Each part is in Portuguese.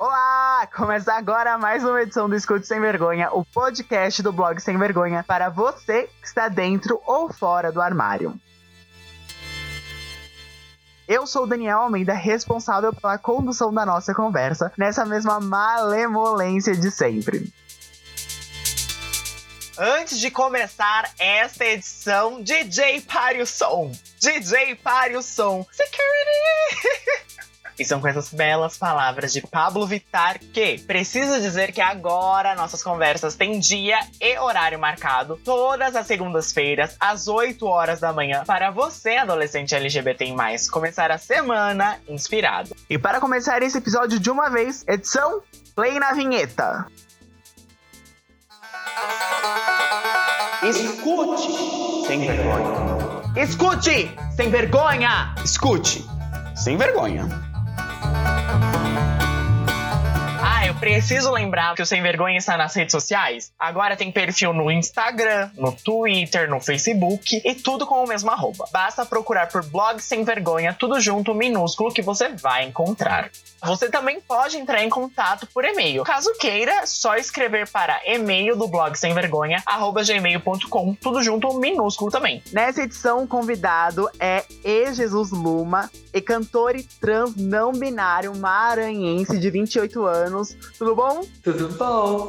Olá! Começa agora mais uma edição do Escute Sem Vergonha, o podcast do blog Sem Vergonha, para você que está dentro ou fora do armário. Eu sou o Daniel Almeida, responsável pela condução da nossa conversa, nessa mesma malemolência de sempre. Antes de começar esta edição, DJ pare o som! DJ pare o som! Security! E são com essas belas palavras de Pablo Vittar que preciso dizer que agora nossas conversas têm dia e horário marcado, todas as segundas-feiras, às 8 horas da manhã, para você, adolescente LGBT+, começar a semana inspirado. E para começar esse episódio de uma vez, edição Play na Vinheta. Escute sem vergonha. Escute sem vergonha. Escute sem vergonha. Preciso lembrar que o Sem Vergonha está nas redes sociais. Agora tem perfil no Instagram, no Twitter, no Facebook e tudo com o mesmo arroba. Basta procurar por blog Sem Vergonha, tudo junto, minúsculo, que você vai encontrar. Você também pode entrar em contato por e-mail. Caso queira, só escrever para e-mail do blog sem vergonha, arroba gmail.com, tudo junto, minúsculo também. Nessa edição, o convidado é E. Jesus Luma, e cantor e trans não binário maranhense de 28 anos. Tudo bom? Tudo bom.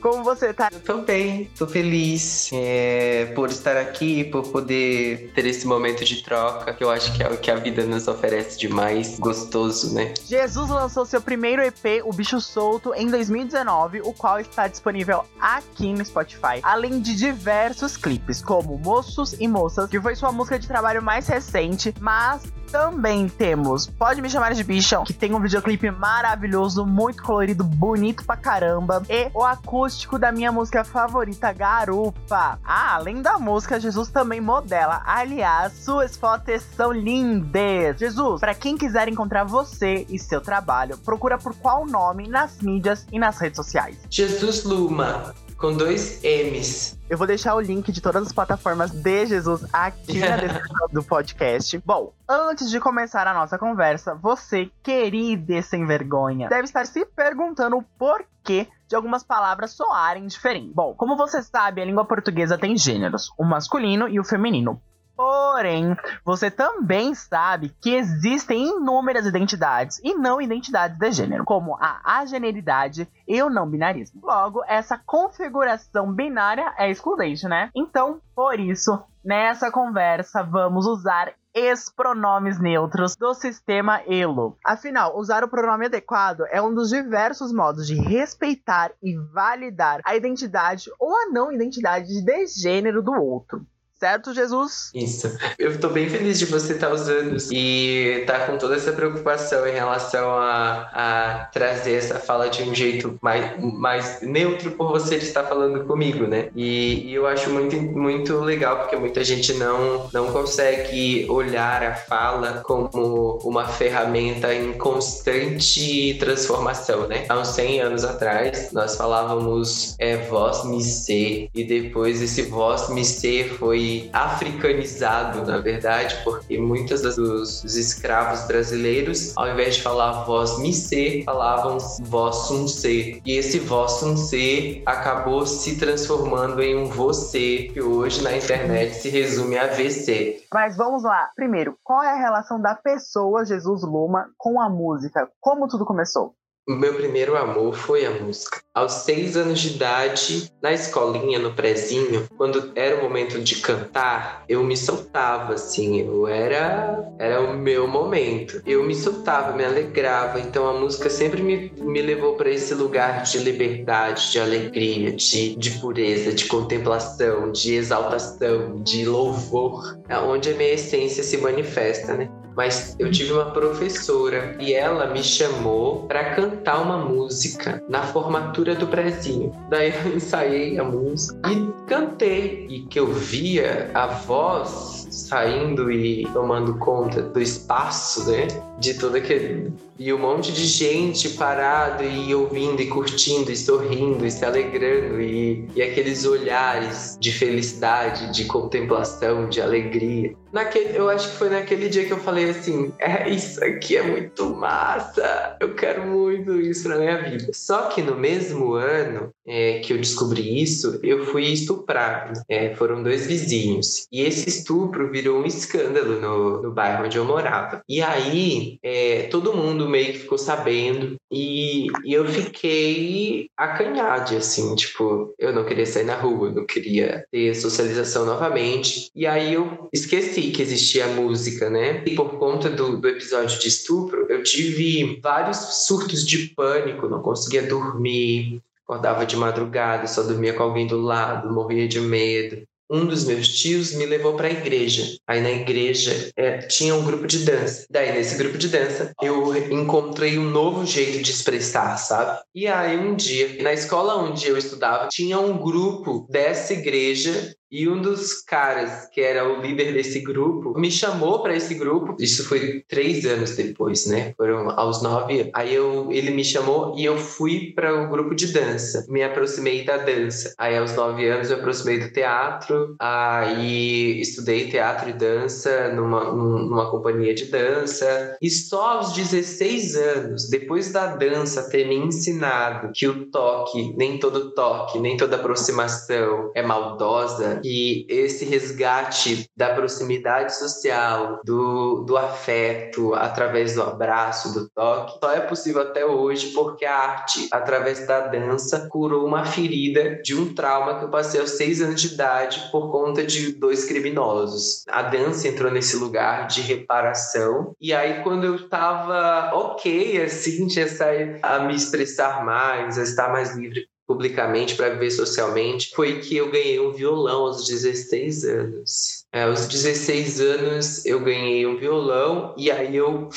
Como você tá? Eu tô bem, tô feliz é, por estar aqui, por poder ter esse momento de troca, que eu acho que é o que a vida nos oferece de mais gostoso, né? Jesus Jesus lançou seu primeiro EP, O Bicho Solto, em 2019, o qual está disponível aqui no Spotify, além de diversos clipes, como Moços e Moças, que foi sua música de trabalho mais recente, mas também temos Pode Me Chamar de Bichão, que tem um videoclipe maravilhoso, muito colorido, bonito pra caramba. E o acústico da minha música favorita, Garupa. Ah, além da música, Jesus também modela. Aliás, suas fotos são lindas. Jesus, para quem quiser encontrar você e seu trabalho, procura por qual nome nas mídias e nas redes sociais? Jesus Luma com dois M's. Eu vou deixar o link de todas as plataformas de Jesus aqui na descrição do podcast. Bom, antes de começar a nossa conversa, você, querida e sem vergonha, deve estar se perguntando o porquê de algumas palavras soarem diferentes. Bom, como você sabe, a língua portuguesa tem gêneros, o masculino e o feminino. Porém, você também sabe que existem inúmeras identidades e não identidades de gênero, como a ageneridade e o não binarismo. Logo, essa configuração binária é excludente, né? Então, por isso, nessa conversa vamos usar os pronomes neutros do sistema ELO. Afinal, usar o pronome adequado é um dos diversos modos de respeitar e validar a identidade ou a não identidade de gênero do outro. Certo, Jesus? Isso. Eu tô bem feliz de você estar tá usando e tá com toda essa preocupação em relação a, a trazer essa fala de um jeito mais, mais neutro por você estar falando comigo, né? E, e, eu acho muito, muito legal porque muita gente não, não consegue olhar a fala como uma ferramenta em constante transformação, né? Há uns 100 anos atrás, nós falávamos é, voz me ser e depois esse voz me ser foi africanizado, na verdade, porque muitos dos, dos escravos brasileiros, ao invés de falar voz me ser, falavam voz um ser. E esse voz um ser acabou se transformando em um você, que hoje na internet se resume a VC. Mas vamos lá. Primeiro, qual é a relação da pessoa Jesus Luma com a música? Como tudo começou? Meu primeiro amor foi a música. Aos seis anos de idade, na escolinha, no prezinho, quando era o momento de cantar, eu me soltava, assim, eu era, era o meu momento. Eu me soltava, me alegrava, então a música sempre me, me levou para esse lugar de liberdade, de alegria, de, de pureza, de contemplação, de exaltação, de louvor, é onde a minha essência se manifesta, né? Mas eu tive uma professora e ela me chamou para cantar uma música na formatura do prezinho. Daí eu ensaiei a música e cantei e que eu via a voz saindo e tomando conta do espaço, né? De todo aquele. E um monte de gente parado e ouvindo e curtindo e sorrindo e se alegrando e, e aqueles olhares de felicidade, de contemplação, de alegria. Naquele, eu acho que foi naquele dia que eu falei assim: é, isso aqui é muito massa, eu quero muito isso na minha vida. Só que no mesmo ano é, que eu descobri isso, eu fui estuprado. É, foram dois vizinhos. E esse estupro virou um escândalo no, no bairro onde eu morava. E aí, é, todo mundo meio que ficou sabendo. E, e eu fiquei acanhado, assim, tipo, eu não queria sair na rua, eu não queria ter socialização novamente. E aí eu esqueci que existia música, né? E por conta do, do episódio de estupro, eu tive vários surtos de pânico, não conseguia dormir, acordava de madrugada, só dormia com alguém do lado, morria de medo um dos meus tios me levou para a igreja. Aí na igreja é, tinha um grupo de dança. Daí nesse grupo de dança eu encontrei um novo jeito de expressar, sabe? E aí um dia, na escola onde eu estudava, tinha um grupo dessa igreja e um dos caras, que era o líder desse grupo, me chamou para esse grupo. Isso foi três anos depois, né? Foram aos nove. Aí eu, ele me chamou e eu fui para o um grupo de dança. Me aproximei da dança. Aí aos nove anos eu aproximei do teatro. Aí estudei teatro e dança numa, numa companhia de dança. E só aos 16 anos, depois da dança ter me ensinado que o toque, nem todo toque, nem toda aproximação é maldosa, que esse resgate da proximidade social, do, do afeto, através do abraço, do toque, só é possível até hoje porque a arte, através da dança, curou uma ferida de um trauma que eu passei aos seis anos de idade por conta de dois criminosos. A dança entrou nesse lugar de reparação, e aí quando eu tava ok, assim, tinha saído a me expressar mais, a estar mais livre publicamente para viver socialmente foi que eu ganhei um violão aos 16 anos. É, aos 16 anos eu ganhei um violão e aí eu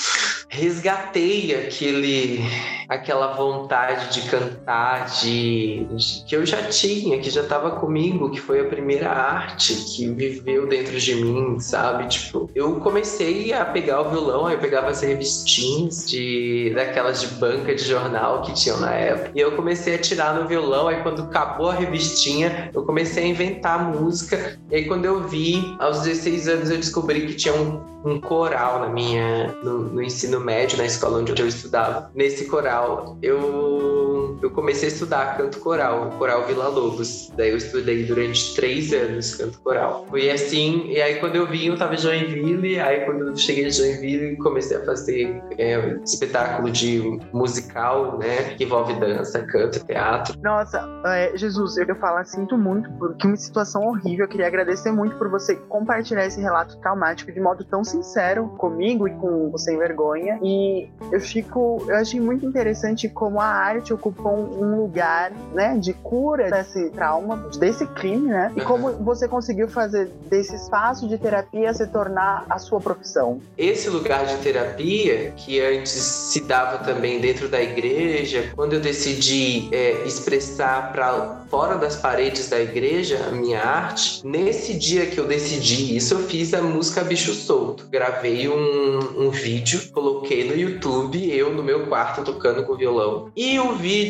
resgatei aquele aquela vontade de cantar de, de que eu já tinha, que já estava comigo, que foi a primeira arte que viveu dentro de mim, sabe? Tipo, eu comecei a pegar o violão, aí eu pegava as revistinhas de daquelas de banca de jornal que tinham na época, e eu comecei a tirar no violão, aí quando acabou a revistinha, eu comecei a inventar música, e aí quando eu vi, aos 16 anos eu descobri que tinha um, um coral na minha no, no ensino médio, na escola onde eu estudava. Nesse coral, eu, eu comecei a estudar canto coral, coral Vila Lobos. Daí eu estudei durante três anos canto coral. Foi assim, e aí quando eu vim, eu tava em Joinville, aí quando eu cheguei em Joinville, comecei a fazer é, espetáculo de musical, né, que envolve dança, canto, teatro. Nossa, é, Jesus, eu falo, sinto muito, porque uma situação horrível, eu queria agradecer muito por você compartilhar esse relato traumático de modo tão sincero comigo e com o Sem Vergonha. E eu fico, eu achei muito interessante como a arte ocupou um lugar, né, de cura desse trauma, desse crime, né? E como você conseguiu fazer desse espaço de terapia se tornar a sua profissão. Esse lugar de terapia, que antes se dava também dentro da igreja, quando eu decidi é, expressar para fora das paredes da igreja a minha arte, nesse dia que eu decidi isso, eu fiz a música Bicho Solto. Gravei um, um vídeo, coloquei no YouTube, eu no meu quarto tocando com violão. E o vídeo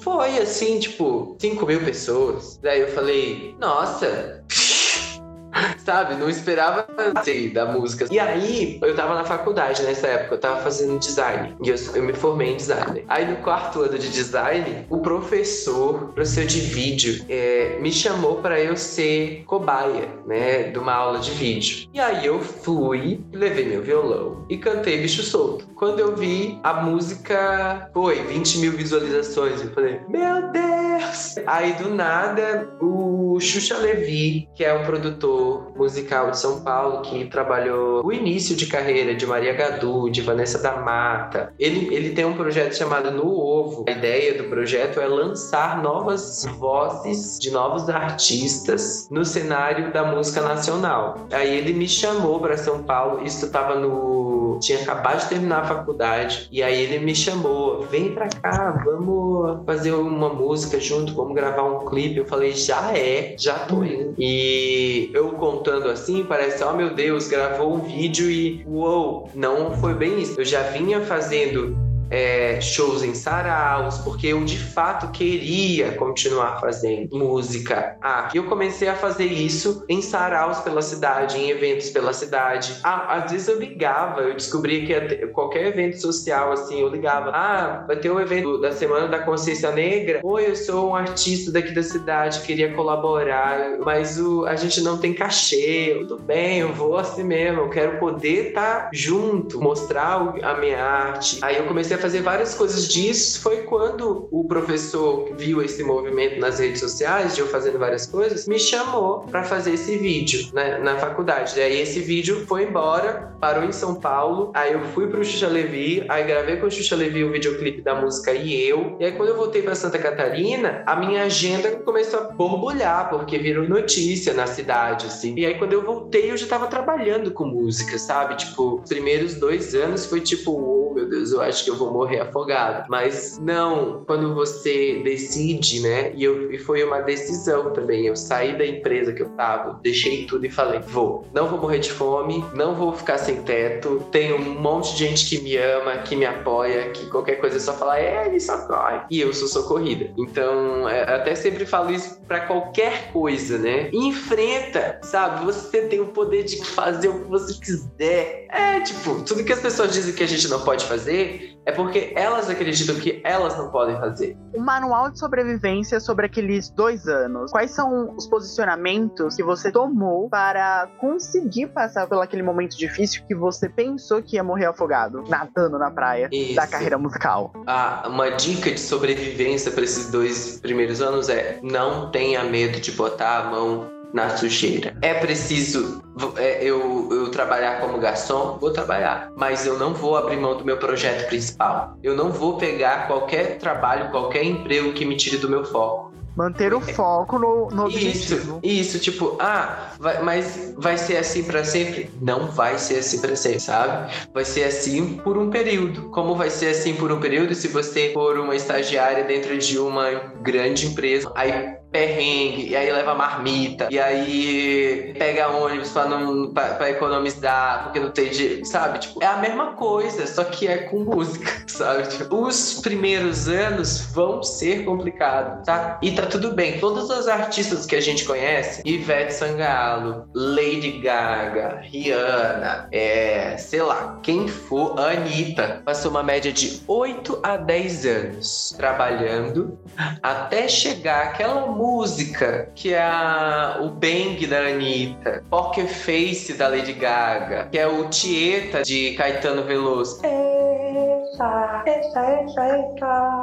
foi assim, tipo, 5 mil pessoas. Daí eu falei, nossa. sabe? Não esperava sei, da música. E aí, eu tava na faculdade nessa época, eu tava fazendo design. E eu, eu me formei em design. Aí no quarto ano de design, o professor, professor de vídeo, é, me chamou para eu ser cobaia, né? De uma aula de vídeo. E aí eu fui, levei meu violão e cantei bicho solto. Quando eu vi a música, foi 20 mil visualizações. Eu falei, meu Deus! Aí do nada, o Xuxa Levi, que é um produtor musical de São Paulo que trabalhou o início de carreira de Maria Gadu, de Vanessa da Mata. Ele, ele tem um projeto chamado No Ovo. A ideia do projeto é lançar novas vozes de novos artistas no cenário da música nacional. Aí ele me chamou para São Paulo, isso estava no tinha acabado de terminar a faculdade, e aí ele me chamou, vem pra cá, vamos fazer uma música junto, vamos gravar um clipe. Eu falei, já é, já tô indo. E eu contando assim, parece, oh meu Deus, gravou um vídeo e uou, não foi bem isso. Eu já vinha fazendo é, shows em saraus, porque eu de fato queria continuar fazendo música. Ah, eu comecei a fazer isso em saraus pela cidade, em eventos pela cidade. Ah, às vezes eu ligava, eu descobri que qualquer evento social, assim, eu ligava. Ah, vai ter um evento da Semana da Consciência Negra. Oi, eu sou um artista daqui da cidade, queria colaborar, mas o, a gente não tem cachê. Tudo bem, eu vou assim mesmo, eu quero poder estar tá junto, mostrar a minha arte. Aí eu comecei a fazer várias coisas disso foi quando o professor viu esse movimento nas redes sociais, de eu fazendo várias coisas, me chamou para fazer esse vídeo né, na faculdade. Aí esse vídeo foi embora, parou em São Paulo, aí eu fui pro Xuxa Levi, aí gravei com o Xuxa Levi o videoclipe da música E Eu. E aí quando eu voltei para Santa Catarina, a minha agenda começou a borbulhar, porque virou notícia na cidade, assim. E aí quando eu voltei, eu já tava trabalhando com música, sabe? Tipo, os primeiros dois anos foi tipo, oh meu Deus, eu acho que eu vou morrer afogado. Mas não, quando você decide, né? E, eu, e foi uma decisão também. Eu saí da empresa que eu tava, deixei tudo e falei: vou, não vou morrer de fome, não vou ficar sem teto. Tem um monte de gente que me ama, que me apoia, que qualquer coisa é só falar, é, ele socorre. E eu sou socorrida. Então, é, até sempre falo isso para qualquer coisa, né? Enfrenta, sabe? Você tem o poder de fazer o que você quiser. É, tipo, tudo que as pessoas dizem que a gente não pode fazer, é porque elas acreditam que elas não podem fazer. Um manual de sobrevivência sobre aqueles dois anos. Quais são os posicionamentos que você tomou para conseguir passar por aquele momento difícil que você pensou que ia morrer afogado, nadando na praia Isso. da carreira musical? Ah, uma dica de sobrevivência para esses dois primeiros anos é não tenha medo de botar a mão na sujeira. É preciso é, eu, eu trabalhar como garçom? Vou trabalhar. Mas eu não vou abrir mão do meu projeto principal. Eu não vou pegar qualquer trabalho, qualquer emprego que me tire do meu foco. Manter o foco no, no objetivo. Isso, isso, tipo, ah, vai, mas vai ser assim para sempre? Não vai ser assim para sempre, sabe? Vai ser assim por um período. Como vai ser assim por um período se você for uma estagiária dentro de uma grande empresa? Aí perrengue, e aí leva marmita, e aí pega ônibus pra, não, pra, pra economizar, porque não tem dinheiro, sabe? Tipo, é a mesma coisa, só que é com música, sabe? Tipo, os primeiros anos vão ser complicados, tá? E tá tudo bem. Todos os artistas que a gente conhece, Ivete Sangalo, Lady Gaga, Rihanna, é, sei lá, quem for, Anitta, passou uma média de 8 a 10 anos trabalhando até chegar aquela música, que é a, o Bang da Anitta, Poker Face da Lady Gaga, que é o Tieta de Caetano Veloso. Eita, eita, eita, eita.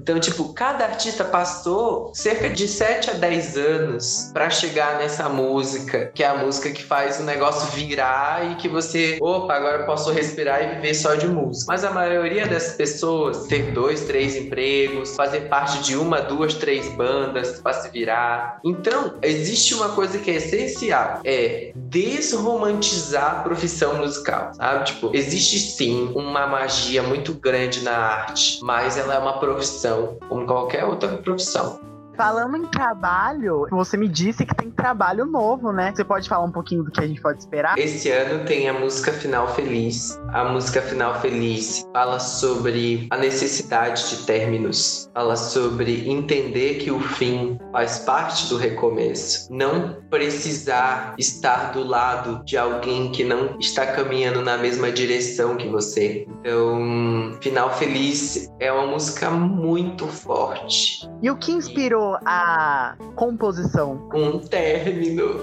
Então, tipo, cada artista passou cerca de 7 a 10 anos para chegar nessa música, que é a música que faz o negócio virar e que você, opa, agora eu posso respirar e viver só de música. Mas a maioria dessas pessoas ter dois, três empregos, fazer parte de uma, duas, três bandas, se virar. Então, existe uma coisa que é essencial, é desromantizar a profissão musical, sabe? Tipo, existe sim uma magia muito grande na arte, mas ela é uma profissão como qualquer outra profissão. Falando em trabalho, você me disse que tem trabalho novo, né? Você pode falar um pouquinho do que a gente pode esperar? Esse ano tem a música Final Feliz. A música Final Feliz fala sobre a necessidade de términos, fala sobre entender que o fim faz parte do recomeço, não precisar estar do lado de alguém que não está caminhando na mesma direção que você. Então, Final Feliz é uma música muito forte. E o que inspirou a composição? Um término.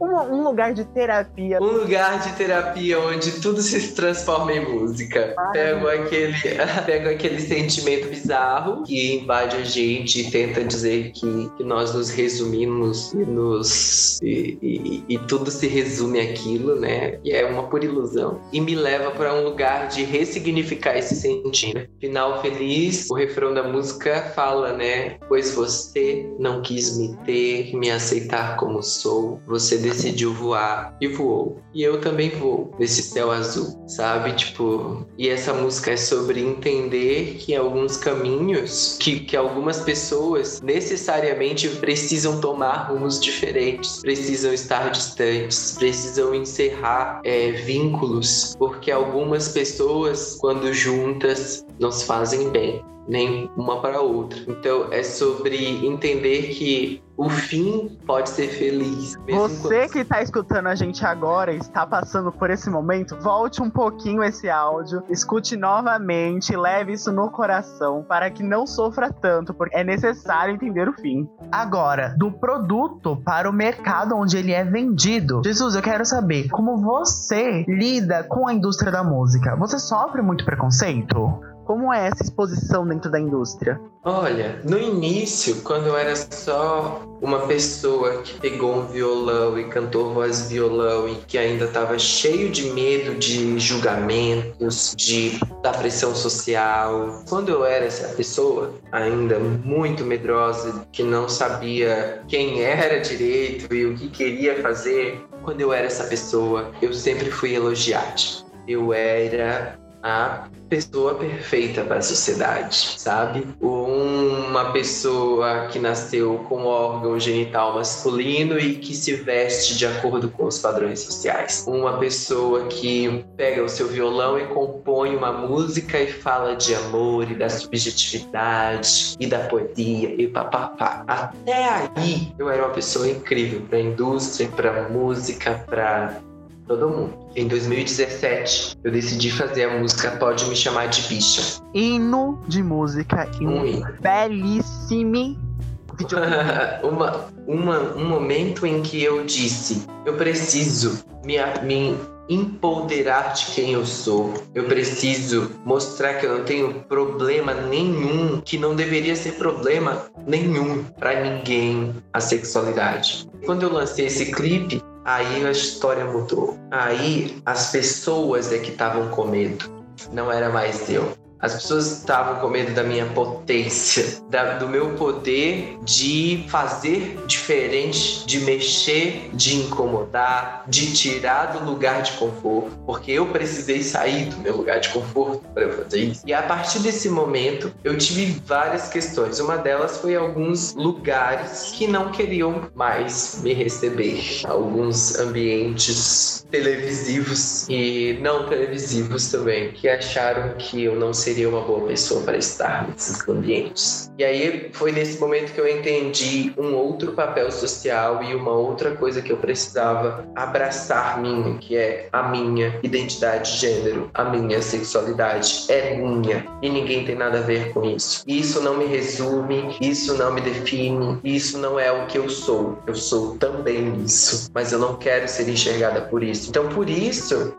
um, um, lugar de terapia. Um lugar de terapia onde tudo se transforma em música. Pego aquele, pego aquele sentimento bizarro que invade a gente e tenta dizer que, que nós nos resumimos e nos. E, e, e tudo se resume aquilo, né? E é uma pura ilusão. E me leva para um lugar de ressignificar esse sentimento. Final feliz, o refrão da música fala, né? Pois você não quis me ter, me aceitar como sou. Você decidiu voar e voou. E eu também vou nesse céu azul, sabe? Tipo, e essa música é sobre entender que alguns caminhos, que, que algumas pessoas necessariamente precisam tomar rumos diferentes, precisam estar distantes, precisam encerrar é, vínculos, porque algumas pessoas, quando juntas, nos fazem bem nem uma para outra. Então é sobre entender que o fim pode ser feliz. Você quando... que está escutando a gente agora e está passando por esse momento, volte um pouquinho esse áudio, escute novamente, leve isso no coração para que não sofra tanto, porque é necessário entender o fim. Agora, do produto para o mercado onde ele é vendido. Jesus, eu quero saber como você lida com a indústria da música. Você sofre muito preconceito? Como é essa exposição dentro da indústria? Olha, no início, quando eu era só uma pessoa que pegou um violão e cantou voz violão e que ainda estava cheio de medo de julgamentos, de da pressão social. Quando eu era essa pessoa, ainda muito medrosa, que não sabia quem era direito e o que queria fazer, quando eu era essa pessoa, eu sempre fui elogiado. Eu era a pessoa perfeita para a sociedade, sabe? Uma pessoa que nasceu com órgão genital masculino e que se veste de acordo com os padrões sociais. Uma pessoa que pega o seu violão e compõe uma música e fala de amor e da subjetividade e da poesia e papapá. Até aí eu era uma pessoa incrível para a indústria, para música, para todo mundo. Em 2017, eu decidi fazer a música Pode Me Chamar de Bicha. Hino de música e um, um belíssimo uma, uma, um momento em que eu disse: eu preciso me, me empoderar de quem eu sou. Eu preciso mostrar que eu não tenho problema nenhum, que não deveria ser problema nenhum para ninguém a sexualidade. Quando eu lancei esse clipe, Aí a história mudou. Aí as pessoas é que estavam com medo. Não era mais eu. As pessoas estavam com medo da minha potência, da, do meu poder de fazer diferente, de mexer, de incomodar, de tirar do lugar de conforto, porque eu precisei sair do meu lugar de conforto para fazer isso. E a partir desse momento, eu tive várias questões. Uma delas foi alguns lugares que não queriam mais me receber, alguns ambientes televisivos e não televisivos também, que acharam que eu não seria seria uma boa pessoa para estar nesses ambientes. E aí foi nesse momento que eu entendi um outro papel social e uma outra coisa que eu precisava abraçar minha, que é a minha identidade de gênero, a minha sexualidade é minha e ninguém tem nada a ver com isso. Isso não me resume, isso não me define, isso não é o que eu sou. Eu sou também isso, mas eu não quero ser enxergada por isso. Então por isso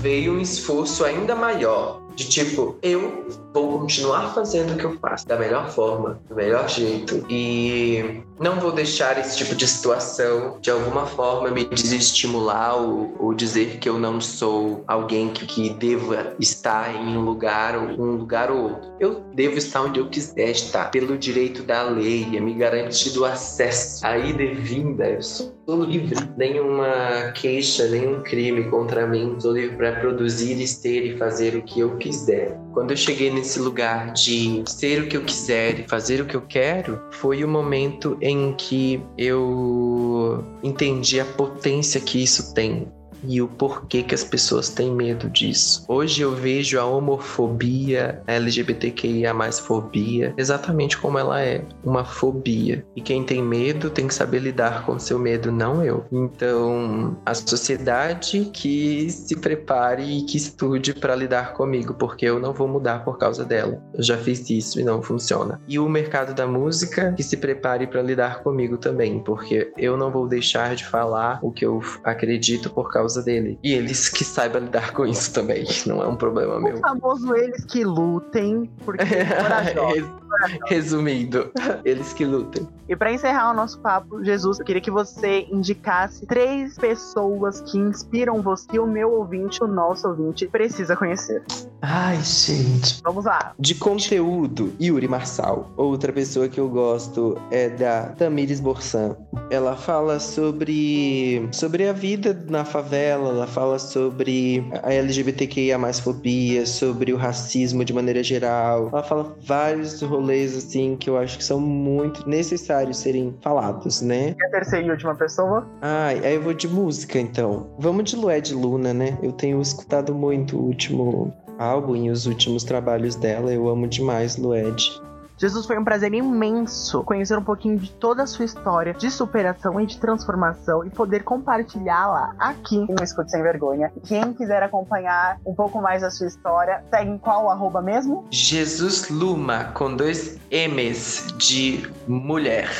veio um esforço ainda maior de tipo, eu vou continuar fazendo o que eu faço da melhor forma, do melhor jeito e não vou deixar esse tipo de situação de alguma forma me desestimular ou, ou dizer que eu não sou alguém que, que deva estar em um lugar ou um lugar ou outro. Eu devo estar onde eu quiser estar, pelo direito da lei, é me garantido acesso à ida e vinda. Eu sou livre, nenhuma queixa, nenhum crime contra mim. Sou livre para produzir, ter e fazer o que eu quiser. Quando eu cheguei nesse lugar de ser o que eu quiser e fazer o que eu quero, foi o momento em que eu entendi a potência que isso tem e o porquê que as pessoas têm medo disso. Hoje eu vejo a homofobia, a LGBTQIA fobia, exatamente como ela é, uma fobia. E quem tem medo tem que saber lidar com seu medo, não eu. Então, a sociedade que se prepare e que estude para lidar comigo, porque eu não vou mudar por causa dela. Eu já fiz isso e não funciona. E o mercado da música que se prepare para lidar comigo também, porque eu não vou deixar de falar o que eu acredito por causa causa dele. E eles que saibam lidar com isso também. Não é um problema O meu. famoso eles que lutem, porque. Resumindo, eles que lutem. E pra encerrar o nosso papo, Jesus, eu queria que você indicasse três pessoas que inspiram você, que o meu ouvinte, o nosso ouvinte, precisa conhecer. Ai, gente. Vamos lá. De conteúdo, Yuri Marçal. Outra pessoa que eu gosto é da Tamires Borsan. Ela fala sobre, sobre a vida na favela, ela fala sobre a LGBTQIA fobia, sobre o racismo de maneira geral. Ela fala vários rolês assim que eu acho que são muito necessários serem falados, né? E a terceira e última pessoa? Ai, aí eu vou de música então. Vamos de Lued Luna, né? Eu tenho escutado muito o último álbum e os últimos trabalhos dela. Eu amo demais Lued. Jesus, foi um prazer imenso conhecer um pouquinho de toda a sua história de superação e de transformação e poder compartilhá-la aqui no Escute Sem Vergonha. Quem quiser acompanhar um pouco mais da sua história, segue em qual arroba mesmo? Jesus Luma, com dois M's de mulher.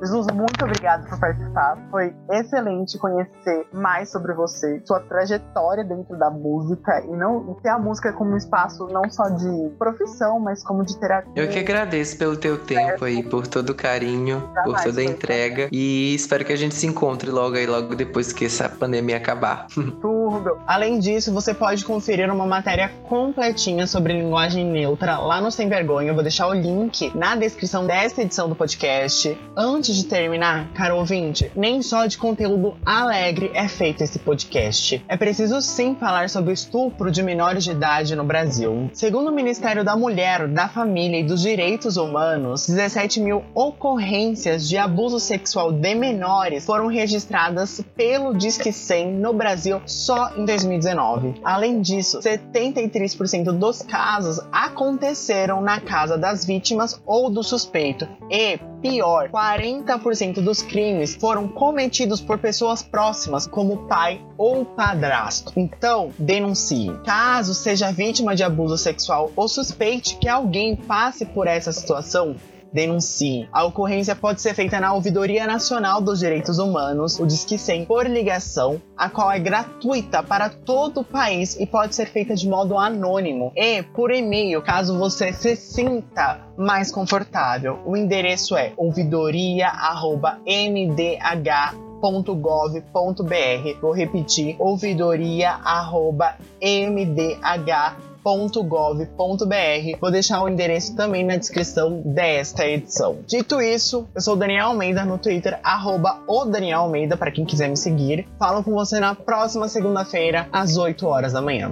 Jesus, muito obrigado por participar. Foi excelente conhecer mais sobre você, sua trajetória dentro da música e não e ter a música como um espaço não só de profissão, mas como de terapia. Eu que agradeço pelo teu tempo aí, por todo o carinho, por Jamais, toda a entrega e espero que a gente se encontre logo aí, logo depois que essa pandemia acabar. Tudo. Além disso, você pode conferir uma matéria completinha sobre linguagem neutra lá no Sem Vergonha. Eu vou deixar o link na descrição dessa edição do podcast. Antes de terminar, caro ouvinte, nem só de conteúdo alegre é feito esse podcast. É preciso sim falar sobre o estupro de menores de idade no Brasil. Segundo o Ministério da Mulher, da Família e dos Direitos Humanos, 17 mil ocorrências de abuso sexual de menores foram registradas pelo Disque 100 no Brasil só em 2019. Além disso, 73% dos casos aconteceram na casa das vítimas ou do suspeito. E, pior, 40% dos crimes foram cometidos por pessoas próximas, como pai ou padrasto. Então, denuncie. Caso seja vítima de abuso sexual ou suspeite que alguém passe por essa situação, denuncie. A ocorrência pode ser feita na Ouvidoria Nacional dos Direitos Humanos, o Disque 100, por ligação, a qual é gratuita para todo o país e pode ser feita de modo anônimo e por e-mail, caso você se sinta mais confortável. O endereço é ouvidoria@mdh.gov.br. Vou repetir: ouvidoria@mdh www.gov.br. Vou deixar o endereço também na descrição desta edição. Dito isso, eu sou o Daniel Almeida no Twitter, arroba o Daniel Almeida, para quem quiser me seguir. Falo com você na próxima segunda-feira, às 8 horas da manhã.